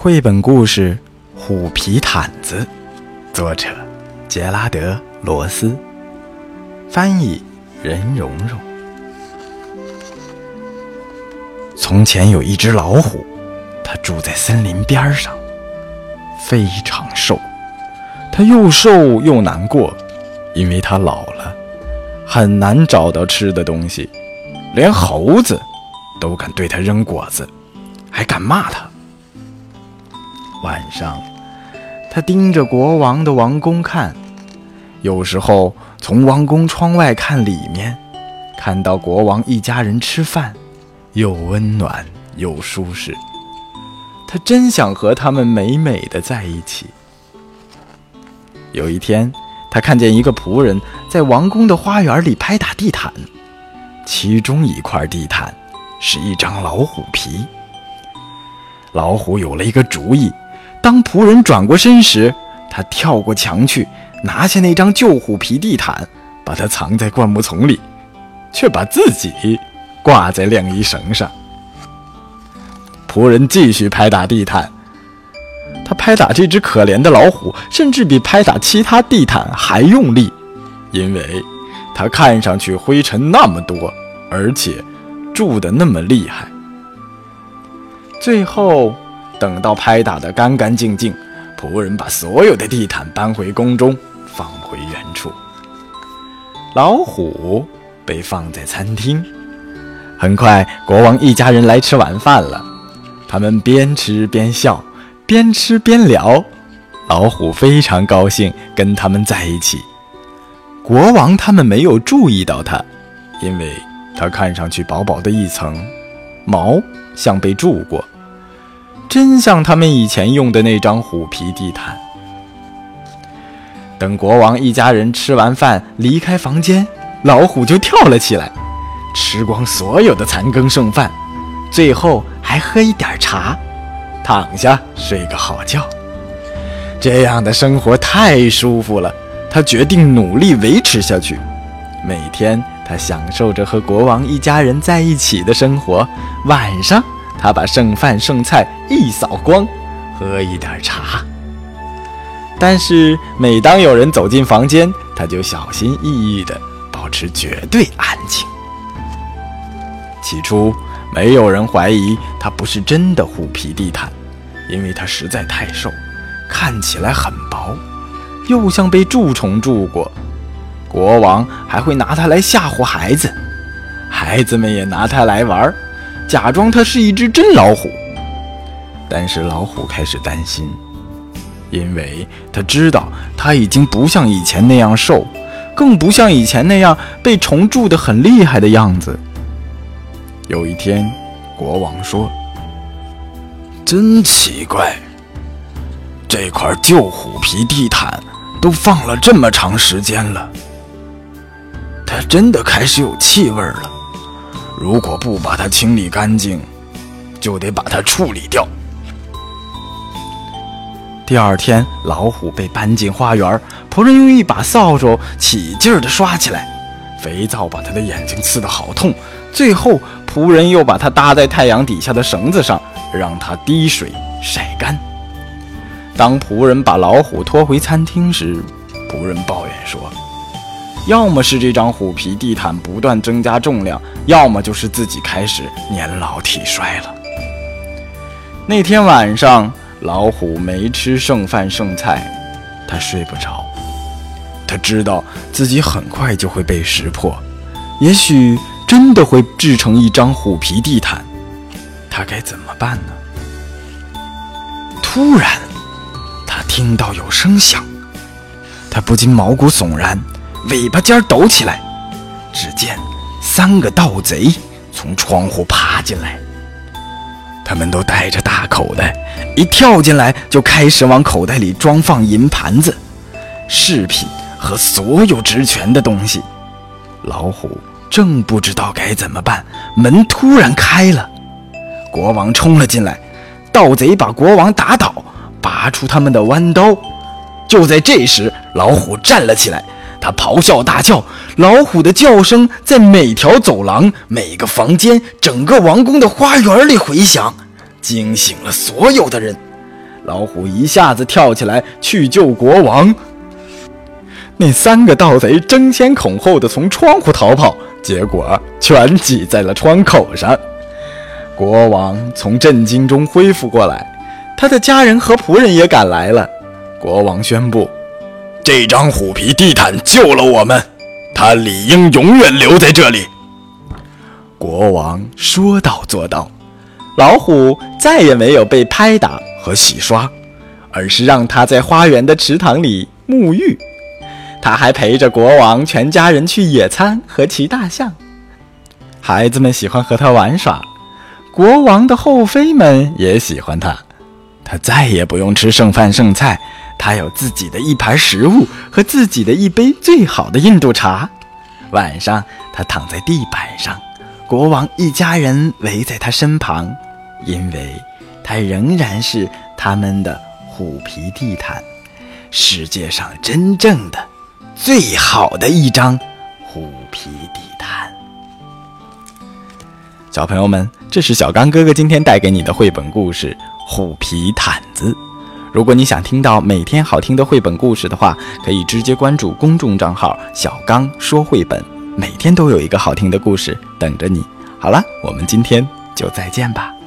绘本故事《虎皮毯子》，作者杰拉德·罗斯，翻译任蓉蓉。从前有一只老虎，它住在森林边上，非常瘦。它又瘦又难过，因为它老了，很难找到吃的东西，连猴子都敢对它扔果子，还敢骂它。晚上，他盯着国王的王宫看，有时候从王宫窗外看里面，看到国王一家人吃饭，又温暖又舒适。他真想和他们美美的在一起。有一天，他看见一个仆人在王宫的花园里拍打地毯，其中一块地毯是一张老虎皮。老虎有了一个主意。当仆人转过身时，他跳过墙去，拿下那张旧虎皮地毯，把它藏在灌木丛里，却把自己挂在晾衣绳上。仆人继续拍打地毯，他拍打这只可怜的老虎，甚至比拍打其他地毯还用力，因为它看上去灰尘那么多，而且住得那么厉害。最后。等到拍打得干干净净，仆人把所有的地毯搬回宫中，放回原处。老虎被放在餐厅。很快，国王一家人来吃晚饭了。他们边吃边笑，边吃边聊。老虎非常高兴跟他们在一起。国王他们没有注意到他，因为他看上去薄薄的一层，毛像被蛀过。真像他们以前用的那张虎皮地毯。等国王一家人吃完饭离开房间，老虎就跳了起来，吃光所有的残羹剩饭，最后还喝一点茶，躺下睡个好觉。这样的生活太舒服了，他决定努力维持下去。每天，他享受着和国王一家人在一起的生活。晚上。他把剩饭剩菜一扫光，喝一点茶。但是每当有人走进房间，他就小心翼翼地保持绝对安静。起初，没有人怀疑他不是真的虎皮地毯，因为它实在太瘦，看起来很薄，又像被蛀虫蛀过。国王还会拿它来吓唬孩子，孩子们也拿它来玩儿。假装它是一只真老虎，但是老虎开始担心，因为它知道它已经不像以前那样瘦，更不像以前那样被虫蛀得很厉害的样子。有一天，国王说：“真奇怪，这块旧虎皮地毯都放了这么长时间了，它真的开始有气味了。”如果不把它清理干净，就得把它处理掉。第二天，老虎被搬进花园，仆人用一把扫帚起劲儿地刷起来，肥皂把他的眼睛刺得好痛。最后，仆人又把它搭在太阳底下的绳子上，让它滴水晒干。当仆人把老虎拖回餐厅时，仆人抱怨说。要么是这张虎皮地毯不断增加重量，要么就是自己开始年老体衰了。那天晚上，老虎没吃剩饭剩菜，他睡不着。他知道自己很快就会被识破，也许真的会制成一张虎皮地毯。他该怎么办呢？突然，他听到有声响，他不禁毛骨悚然。尾巴尖抖起来，只见三个盗贼从窗户爬进来。他们都带着大口袋，一跳进来就开始往口袋里装放银盘子、饰品和所有值钱的东西。老虎正不知道该怎么办，门突然开了，国王冲了进来。盗贼把国王打倒，拔出他们的弯刀。就在这时，老虎站了起来。他咆哮大叫，老虎的叫声在每条走廊、每个房间、整个王宫的花园里回响，惊醒了所有的人。老虎一下子跳起来去救国王。那三个盗贼争先恐后的从窗户逃跑，结果全挤在了窗口上。国王从震惊中恢复过来，他的家人和仆人也赶来了。国王宣布：“这张虎皮地毯救了我们，它理应永远留在这里。”国王说到做到，老虎再也没有被拍打和洗刷，而是让它在花园的池塘里沐浴。他还陪着国王全家人去野餐和骑大象，孩子们喜欢和他玩耍，国王的后妃们也喜欢他。他再也不用吃剩饭剩菜，他有自己的一盘食物和自己的一杯最好的印度茶。晚上，他躺在地板上。国王一家人围在他身旁，因为他仍然是他们的虎皮地毯，世界上真正的最好的一张虎皮地毯。小朋友们，这是小刚哥哥今天带给你的绘本故事《虎皮毯子》。如果你想听到每天好听的绘本故事的话，可以直接关注公众账号“小刚说绘本”。每天都有一个好听的故事等着你。好了，我们今天就再见吧。